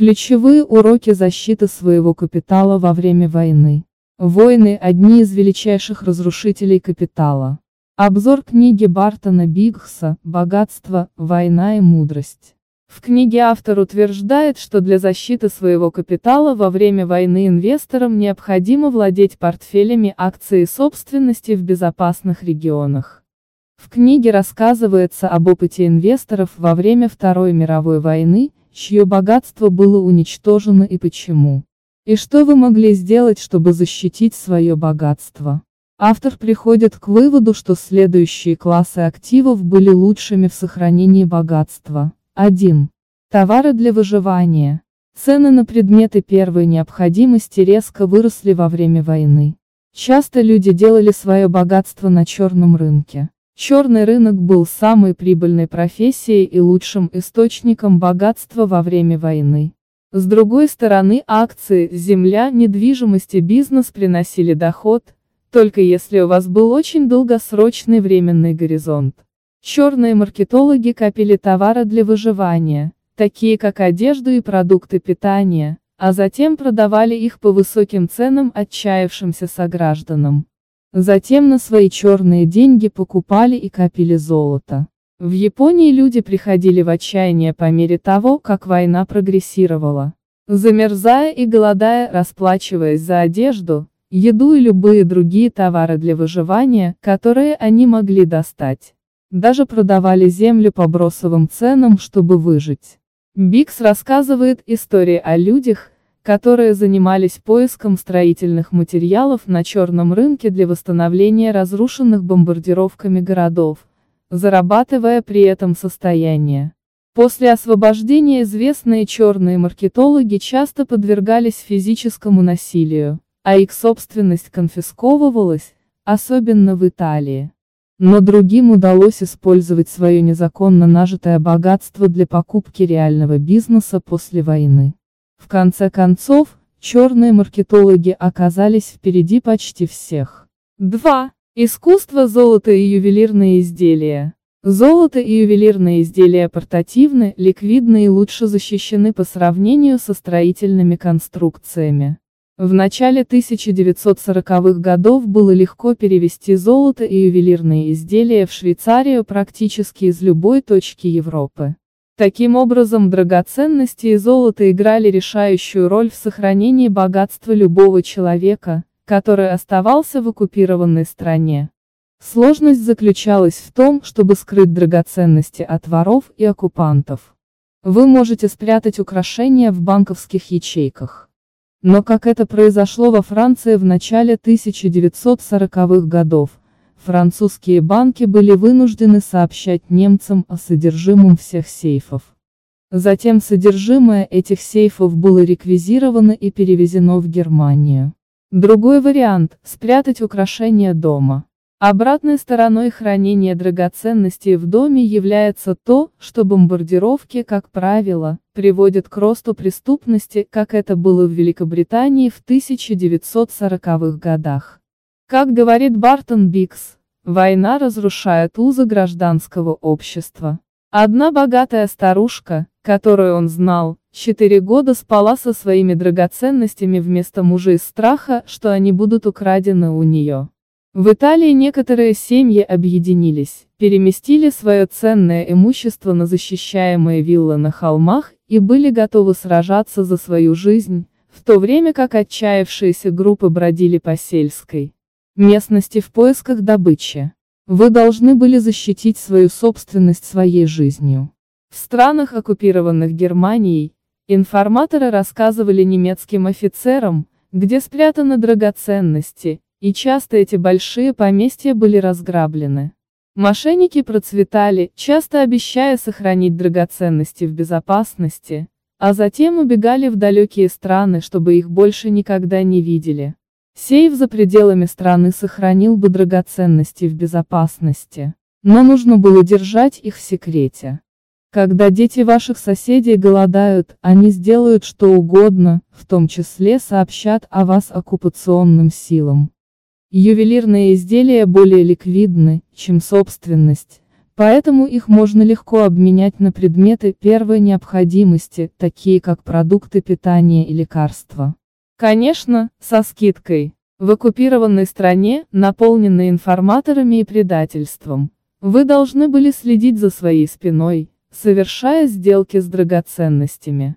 Ключевые уроки защиты своего капитала во время войны. Войны – одни из величайших разрушителей капитала. Обзор книги Бартона Биггса «Богатство, война и мудрость». В книге автор утверждает, что для защиты своего капитала во время войны инвесторам необходимо владеть портфелями акций собственности в безопасных регионах. В книге рассказывается об опыте инвесторов во время Второй мировой войны, чье богатство было уничтожено и почему. И что вы могли сделать, чтобы защитить свое богатство? Автор приходит к выводу, что следующие классы активов были лучшими в сохранении богатства. 1. Товары для выживания. Цены на предметы первой необходимости резко выросли во время войны. Часто люди делали свое богатство на черном рынке. Черный рынок был самой прибыльной профессией и лучшим источником богатства во время войны. С другой стороны, акции, земля, недвижимость и бизнес приносили доход, только если у вас был очень долгосрочный временный горизонт. Черные маркетологи копили товары для выживания, такие как одежду и продукты питания, а затем продавали их по высоким ценам отчаявшимся согражданам. Затем на свои черные деньги покупали и копили золото. В Японии люди приходили в отчаяние по мере того, как война прогрессировала. Замерзая и голодая, расплачиваясь за одежду, еду и любые другие товары для выживания, которые они могли достать. Даже продавали землю по бросовым ценам, чтобы выжить. Бикс рассказывает истории о людях, которые занимались поиском строительных материалов на черном рынке для восстановления разрушенных бомбардировками городов, зарабатывая при этом состояние. После освобождения известные черные маркетологи часто подвергались физическому насилию, а их собственность конфисковывалась, особенно в Италии. Но другим удалось использовать свое незаконно нажитое богатство для покупки реального бизнеса после войны. В конце концов, черные маркетологи оказались впереди почти всех. 2. Искусство золото и ювелирные изделия. Золото и ювелирные изделия портативны, ликвидны и лучше защищены по сравнению со строительными конструкциями. В начале 1940-х годов было легко перевести золото и ювелирные изделия в Швейцарию практически из любой точки Европы. Таким образом драгоценности и золото играли решающую роль в сохранении богатства любого человека, который оставался в оккупированной стране. Сложность заключалась в том, чтобы скрыть драгоценности от воров и оккупантов. Вы можете спрятать украшения в банковских ячейках. Но как это произошло во Франции в начале 1940-х годов, французские банки были вынуждены сообщать немцам о содержимом всех сейфов. Затем содержимое этих сейфов было реквизировано и перевезено в Германию. Другой вариант – спрятать украшения дома. Обратной стороной хранения драгоценностей в доме является то, что бомбардировки, как правило, приводят к росту преступности, как это было в Великобритании в 1940-х годах. Как говорит Бартон Бикс, война разрушает узы гражданского общества. Одна богатая старушка, которую он знал, четыре года спала со своими драгоценностями вместо мужа из страха, что они будут украдены у нее. В Италии некоторые семьи объединились, переместили свое ценное имущество на защищаемые виллы на холмах и были готовы сражаться за свою жизнь, в то время как отчаявшиеся группы бродили по сельской местности в поисках добычи. Вы должны были защитить свою собственность своей жизнью. В странах, оккупированных Германией, информаторы рассказывали немецким офицерам, где спрятаны драгоценности, и часто эти большие поместья были разграблены. Мошенники процветали, часто обещая сохранить драгоценности в безопасности, а затем убегали в далекие страны, чтобы их больше никогда не видели. Сейф за пределами страны сохранил бы драгоценности в безопасности, но нужно было держать их в секрете. Когда дети ваших соседей голодают, они сделают что угодно, в том числе сообщат о вас оккупационным силам. Ювелирные изделия более ликвидны, чем собственность, Поэтому их можно легко обменять на предметы первой необходимости, такие как продукты питания и лекарства. Конечно, со скидкой. В оккупированной стране, наполненной информаторами и предательством, вы должны были следить за своей спиной, совершая сделки с драгоценностями.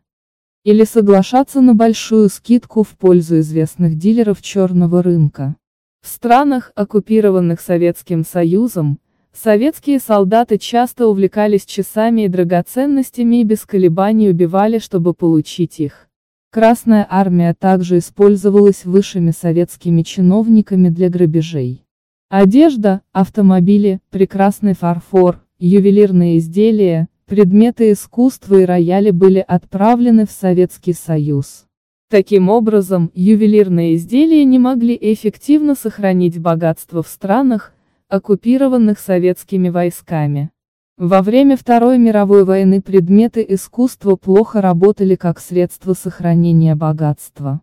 Или соглашаться на большую скидку в пользу известных дилеров черного рынка. В странах, оккупированных Советским Союзом, советские солдаты часто увлекались часами и драгоценностями и без колебаний убивали, чтобы получить их. Красная армия также использовалась высшими советскими чиновниками для грабежей. Одежда, автомобили, прекрасный фарфор, ювелирные изделия, предметы искусства и рояли были отправлены в Советский Союз. Таким образом, ювелирные изделия не могли эффективно сохранить богатство в странах, оккупированных советскими войсками. Во время Второй мировой войны предметы искусства плохо работали как средство сохранения богатства.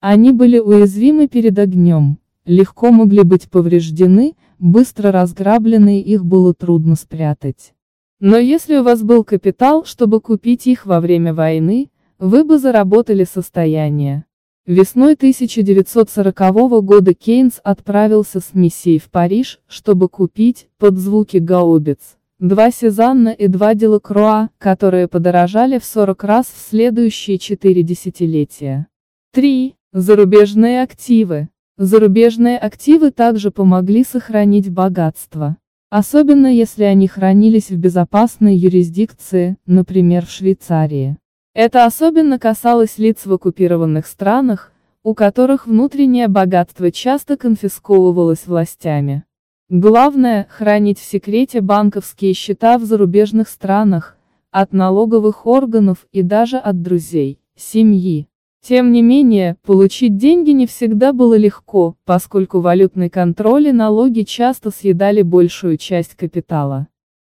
Они были уязвимы перед огнем, легко могли быть повреждены, быстро разграблены и их было трудно спрятать. Но если у вас был капитал, чтобы купить их во время войны, вы бы заработали состояние. Весной 1940 года Кейнс отправился с миссией в Париж, чтобы купить, под звуки гаубиц, два Сезанна и два Делакруа, которые подорожали в 40 раз в следующие четыре десятилетия. 3. Зарубежные активы. Зарубежные активы также помогли сохранить богатство. Особенно если они хранились в безопасной юрисдикции, например в Швейцарии. Это особенно касалось лиц в оккупированных странах, у которых внутреннее богатство часто конфисковывалось властями. Главное – хранить в секрете банковские счета в зарубежных странах, от налоговых органов и даже от друзей, семьи. Тем не менее, получить деньги не всегда было легко, поскольку валютный контроль и налоги часто съедали большую часть капитала.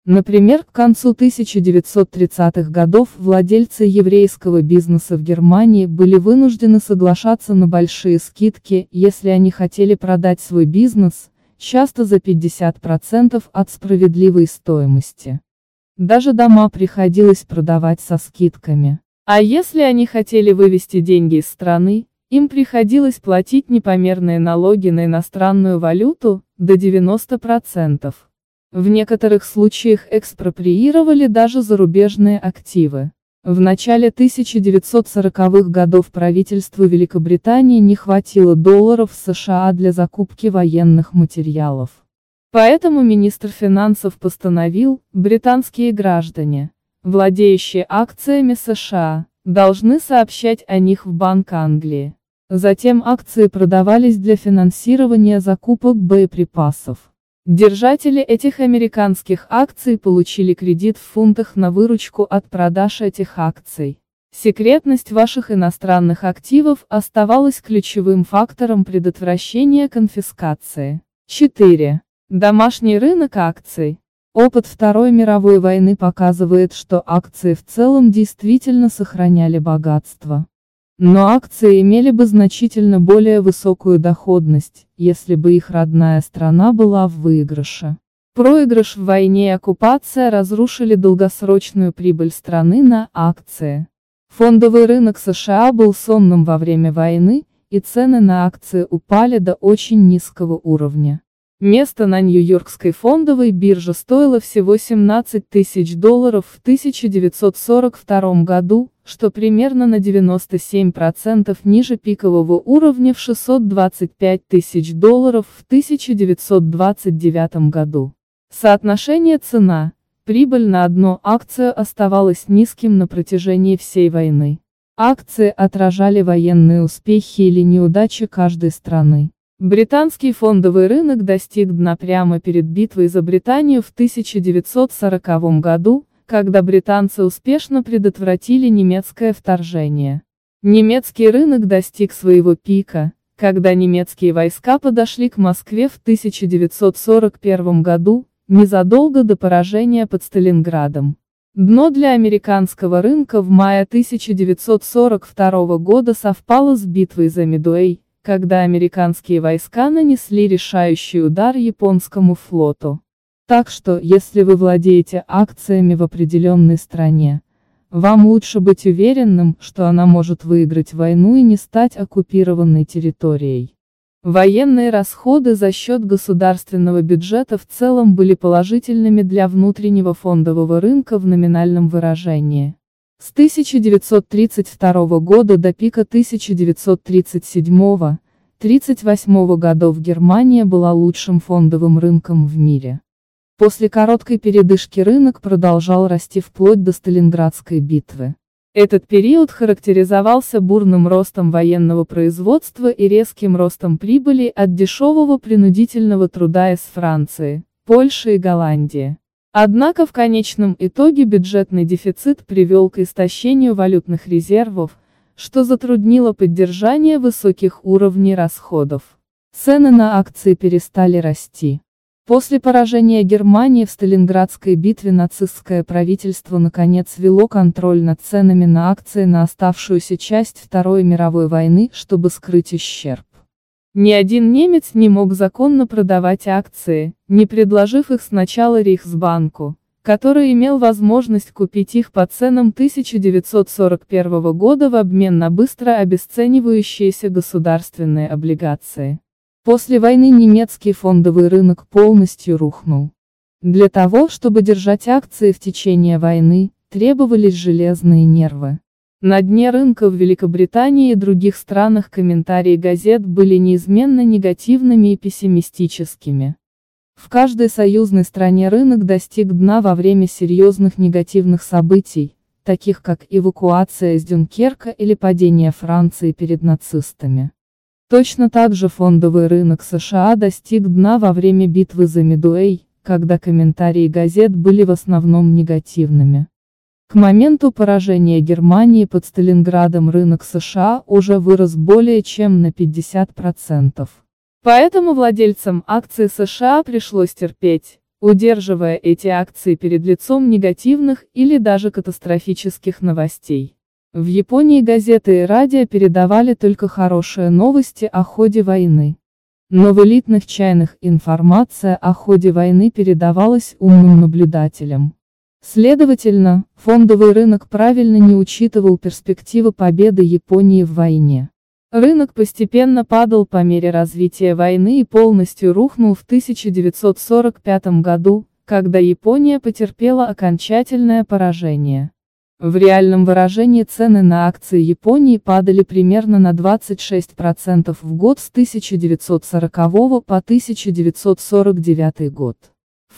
Например, к концу 1930-х годов владельцы еврейского бизнеса в Германии были вынуждены соглашаться на большие скидки, если они хотели продать свой бизнес – часто за 50% от справедливой стоимости. Даже дома приходилось продавать со скидками. А если они хотели вывести деньги из страны, им приходилось платить непомерные налоги на иностранную валюту, до 90%. В некоторых случаях экспроприировали даже зарубежные активы. В начале 1940-х годов правительству Великобритании не хватило долларов США для закупки военных материалов. Поэтому министр финансов постановил, британские граждане, владеющие акциями США, должны сообщать о них в Банк Англии. Затем акции продавались для финансирования закупок боеприпасов. Держатели этих американских акций получили кредит в фунтах на выручку от продаж этих акций. Секретность ваших иностранных активов оставалась ключевым фактором предотвращения конфискации. 4. Домашний рынок акций. Опыт Второй мировой войны показывает, что акции в целом действительно сохраняли богатство. Но акции имели бы значительно более высокую доходность, если бы их родная страна была в выигрыше. Проигрыш в войне и оккупация разрушили долгосрочную прибыль страны на акции. Фондовый рынок США был сонным во время войны, и цены на акции упали до очень низкого уровня. Место на Нью-Йоркской фондовой бирже стоило всего 17 тысяч долларов в 1942 году, что примерно на 97% ниже пикового уровня в 625 тысяч долларов в 1929 году. Соотношение цена, прибыль на одну акцию оставалось низким на протяжении всей войны. Акции отражали военные успехи или неудачи каждой страны. Британский фондовый рынок достиг дна прямо перед битвой за Британию в 1940 году, когда британцы успешно предотвратили немецкое вторжение. Немецкий рынок достиг своего пика, когда немецкие войска подошли к Москве в 1941 году, незадолго до поражения под Сталинградом. Дно для американского рынка в мае 1942 года совпало с битвой за Мидуэй, когда американские войска нанесли решающий удар японскому флоту. Так что, если вы владеете акциями в определенной стране, вам лучше быть уверенным, что она может выиграть войну и не стать оккупированной территорией. Военные расходы за счет государственного бюджета в целом были положительными для внутреннего фондового рынка в номинальном выражении. С 1932 года до пика 1937-38 годов Германия была лучшим фондовым рынком в мире. После короткой передышки рынок продолжал расти вплоть до Сталинградской битвы. Этот период характеризовался бурным ростом военного производства и резким ростом прибыли от дешевого принудительного труда из Франции, Польши и Голландии. Однако в конечном итоге бюджетный дефицит привел к истощению валютных резервов, что затруднило поддержание высоких уровней расходов. Цены на акции перестали расти. После поражения Германии в Сталинградской битве нацистское правительство наконец вело контроль над ценами на акции на оставшуюся часть Второй мировой войны, чтобы скрыть ущерб. Ни один немец не мог законно продавать акции, не предложив их сначала Рейхсбанку, который имел возможность купить их по ценам 1941 года в обмен на быстро обесценивающиеся государственные облигации. После войны немецкий фондовый рынок полностью рухнул. Для того, чтобы держать акции в течение войны, требовались железные нервы. На дне рынка в Великобритании и других странах комментарии газет были неизменно негативными и пессимистическими. В каждой союзной стране рынок достиг дна во время серьезных негативных событий, таких как эвакуация из Дюнкерка или падение Франции перед нацистами. Точно так же фондовый рынок США достиг дна во время битвы за Мидуэй, когда комментарии газет были в основном негативными. К моменту поражения Германии под Сталинградом рынок США уже вырос более чем на 50%. Поэтому владельцам акций США пришлось терпеть, удерживая эти акции перед лицом негативных или даже катастрофических новостей. В Японии газеты и радио передавали только хорошие новости о ходе войны. Но в элитных чайных информация о ходе войны передавалась умным наблюдателям. Следовательно, фондовый рынок правильно не учитывал перспективы победы Японии в войне. Рынок постепенно падал по мере развития войны и полностью рухнул в 1945 году, когда Япония потерпела окончательное поражение. В реальном выражении цены на акции Японии падали примерно на 26% в год с 1940 по 1949 год.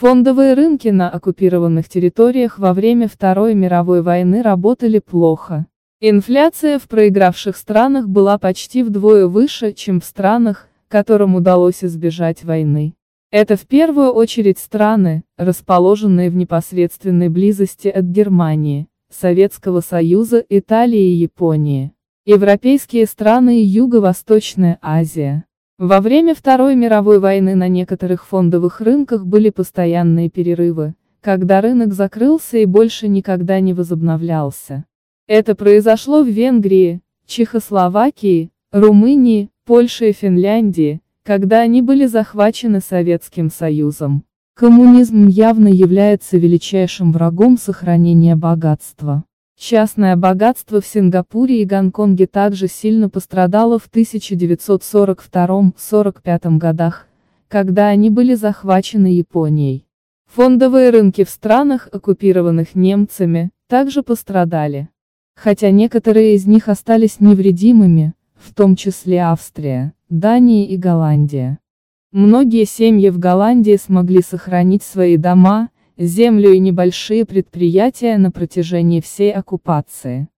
Фондовые рынки на оккупированных территориях во время Второй мировой войны работали плохо. Инфляция в проигравших странах была почти вдвое выше, чем в странах, которым удалось избежать войны. Это в первую очередь страны, расположенные в непосредственной близости от Германии. Советского Союза, Италии и Японии. Европейские страны и Юго-Восточная Азия. Во время Второй мировой войны на некоторых фондовых рынках были постоянные перерывы, когда рынок закрылся и больше никогда не возобновлялся. Это произошло в Венгрии, Чехословакии, Румынии, Польше и Финляндии, когда они были захвачены Советским Союзом. Коммунизм явно является величайшим врагом сохранения богатства. Частное богатство в Сингапуре и Гонконге также сильно пострадало в 1942-45 годах, когда они были захвачены Японией. Фондовые рынки в странах, оккупированных немцами, также пострадали. Хотя некоторые из них остались невредимыми, в том числе Австрия, Дания и Голландия. Многие семьи в Голландии смогли сохранить свои дома, землю и небольшие предприятия на протяжении всей оккупации.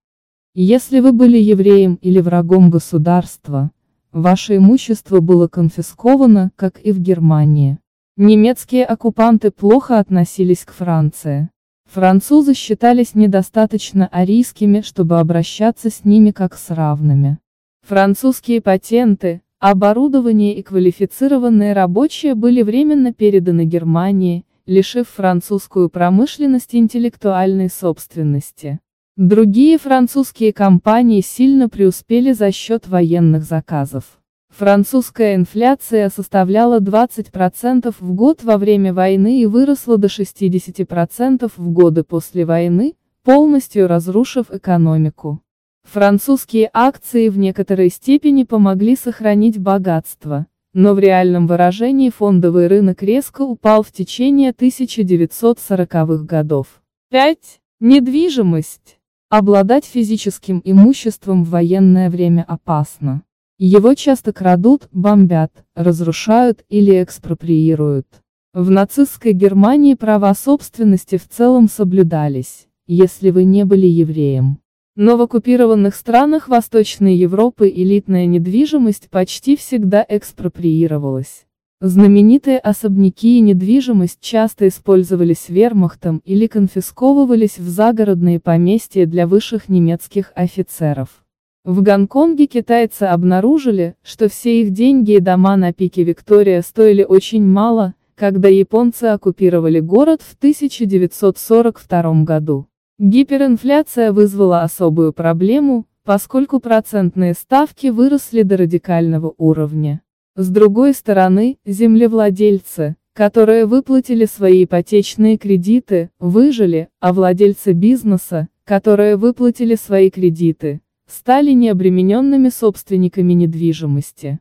Если вы были евреем или врагом государства, ваше имущество было конфисковано, как и в Германии. Немецкие оккупанты плохо относились к Франции. Французы считались недостаточно арийскими, чтобы обращаться с ними как с равными. Французские патенты, Оборудование и квалифицированные рабочие были временно переданы Германии, лишив французскую промышленность интеллектуальной собственности. Другие французские компании сильно преуспели за счет военных заказов. Французская инфляция составляла 20% в год во время войны и выросла до 60% в годы после войны, полностью разрушив экономику. Французские акции в некоторой степени помогли сохранить богатство, но в реальном выражении фондовый рынок резко упал в течение 1940-х годов. 5. Недвижимость. Обладать физическим имуществом в военное время опасно. Его часто крадут, бомбят, разрушают или экспроприируют. В нацистской Германии права собственности в целом соблюдались, если вы не были евреем. Но в оккупированных странах Восточной Европы элитная недвижимость почти всегда экспроприировалась. Знаменитые особняки и недвижимость часто использовались вермахтом или конфисковывались в загородные поместья для высших немецких офицеров. В Гонконге китайцы обнаружили, что все их деньги и дома на пике Виктория стоили очень мало, когда японцы оккупировали город в 1942 году. Гиперинфляция вызвала особую проблему, поскольку процентные ставки выросли до радикального уровня. С другой стороны, землевладельцы, которые выплатили свои ипотечные кредиты, выжили, а владельцы бизнеса, которые выплатили свои кредиты, стали необремененными собственниками недвижимости.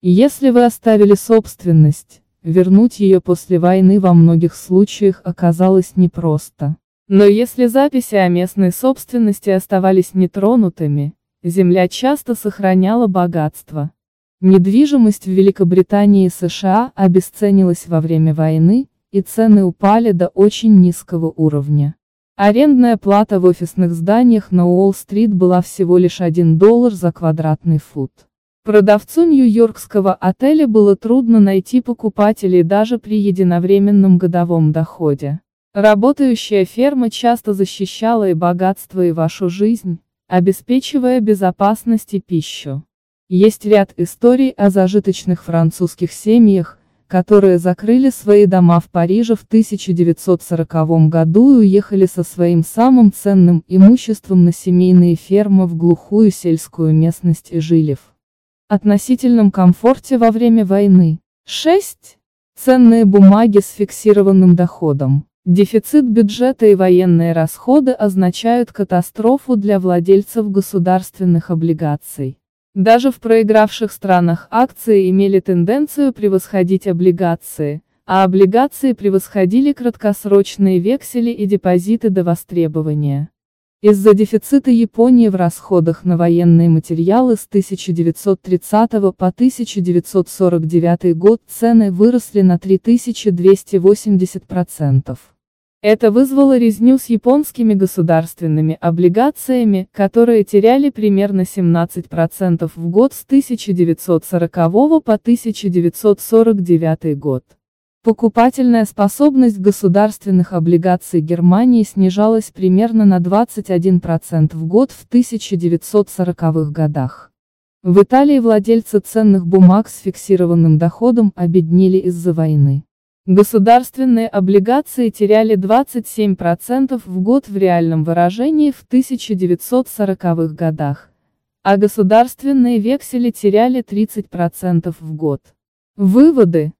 Если вы оставили собственность, вернуть ее после войны во многих случаях оказалось непросто. Но если записи о местной собственности оставались нетронутыми, земля часто сохраняла богатство. Недвижимость в Великобритании и США обесценилась во время войны, и цены упали до очень низкого уровня. Арендная плата в офисных зданиях на Уолл-стрит была всего лишь 1 доллар за квадратный фут. Продавцу нью-йоркского отеля было трудно найти покупателей даже при единовременном годовом доходе. Работающая ферма часто защищала и богатство, и вашу жизнь, обеспечивая безопасность и пищу. Есть ряд историй о зажиточных французских семьях, которые закрыли свои дома в Париже в 1940 году и уехали со своим самым ценным имуществом на семейные фермы в глухую сельскую местность и жили в относительном комфорте во время войны. 6. Ценные бумаги с фиксированным доходом. Дефицит бюджета и военные расходы означают катастрофу для владельцев государственных облигаций. Даже в проигравших странах акции имели тенденцию превосходить облигации, а облигации превосходили краткосрочные вексели и депозиты до востребования. Из-за дефицита Японии в расходах на военные материалы с 1930 по 1949 год цены выросли на 3280%. Это вызвало резню с японскими государственными облигациями, которые теряли примерно 17% в год с 1940 по 1949 год. Покупательная способность государственных облигаций Германии снижалась примерно на 21% в год в 1940-х годах. В Италии владельцы ценных бумаг с фиксированным доходом обеднели из-за войны. Государственные облигации теряли 27% в год в реальном выражении в 1940-х годах, а государственные вексели теряли 30% в год. Выводы.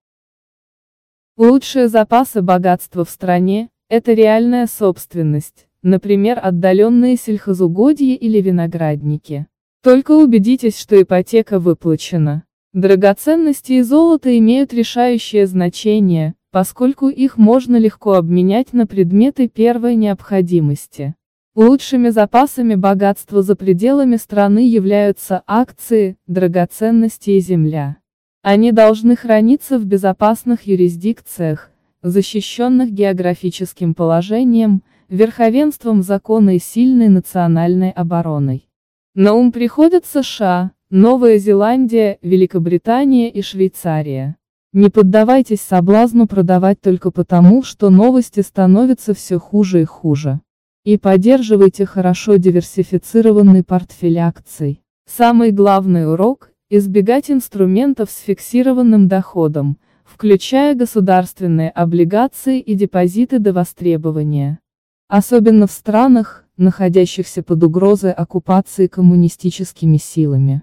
Лучшие запасы богатства в стране – это реальная собственность, например, отдаленные сельхозугодья или виноградники. Только убедитесь, что ипотека выплачена. Драгоценности и золото имеют решающее значение, поскольку их можно легко обменять на предметы первой необходимости. Лучшими запасами богатства за пределами страны являются акции, драгоценности и земля. Они должны храниться в безопасных юрисдикциях, защищенных географическим положением, верховенством закона и сильной национальной обороной. На ум приходят США, Новая Зеландия, Великобритания и Швейцария. Не поддавайтесь соблазну продавать только потому, что новости становятся все хуже и хуже. И поддерживайте хорошо диверсифицированный портфель акций. Самый главный урок – избегать инструментов с фиксированным доходом, включая государственные облигации и депозиты до востребования. Особенно в странах, находящихся под угрозой оккупации коммунистическими силами.